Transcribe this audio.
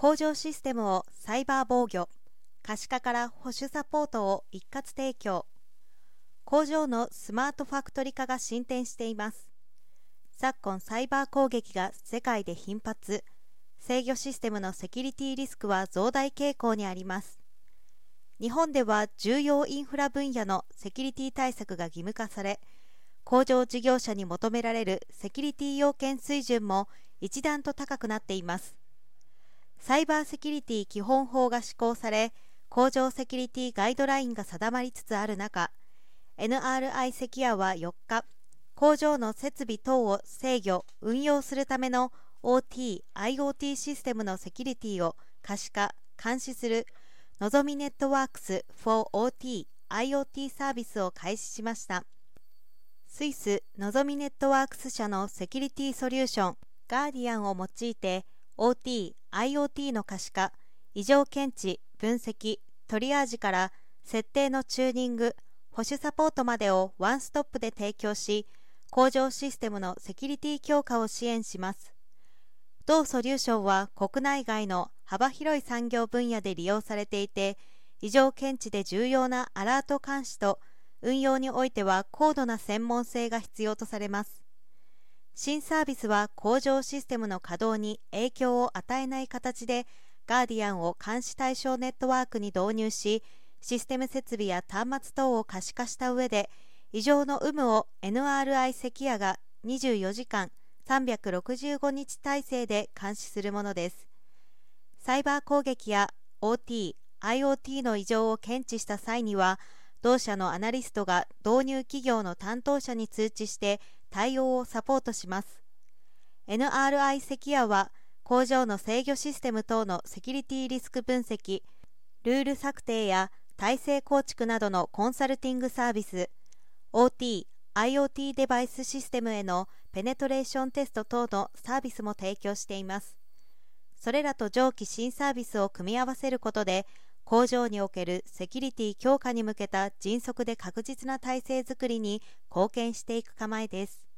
工場システムをサイバー防御可視化から保守サポートを一括提供。工場のスマートファクトリ化が進展しています。昨今サイバー攻撃が世界で頻発。制御システムのセキュリティリスクは増大傾向にあります。日本では重要インフラ分野のセキュリティ対策が義務化され工場事業者に求められるセキュリティ要件水準も一段と高くなっています。サイバーセキュリティ基本法が施行され工場セキュリティガイドラインが定まりつつある中 NRI セキュアは4日工場の設備等を制御運用するための OT、IoT システムのセキュリティを可視化、監視するのぞみネットワークス for OT、IoT サービスを開始しました。スイスのぞみネットワークス社のセキュリティソリューションガーディアンを用いて OT、IoT の可視化、異常検知、分析、トリアージから設定のチューニング、保守サポートまでをワンストップで提供し、工場システムのセキュリティ強化を支援します。同ソリューションは国内外の幅広い産業分野で利用されていて、異常検知で重要なアラート監視と運用においては高度な専門性が必要とされます。新サービスは工場システムの稼働に影響を与えない形でガーディアンを監視対象ネットワークに導入し、システム設備や端末等を可視化した上で、異常の有無を NRI セキアが24時間365日体制で監視するものです。サイバー攻撃や OT、IoT の異常を検知した際には、同社のアナリストが導入企業の担当者に通知して対応をサポートします。NRI セキュアは工場の制御システム等のセキュリティリスク分析、ルール策定や体制構築などのコンサルティングサービス、OT、IoT デバイスシステムへのペネトレーションテスト等のサービスも提供しています。それらと上記新サービスを組み合わせることで、工場におけるセキュリティ強化に向けた迅速で確実な体制づくりに貢献していく構えです。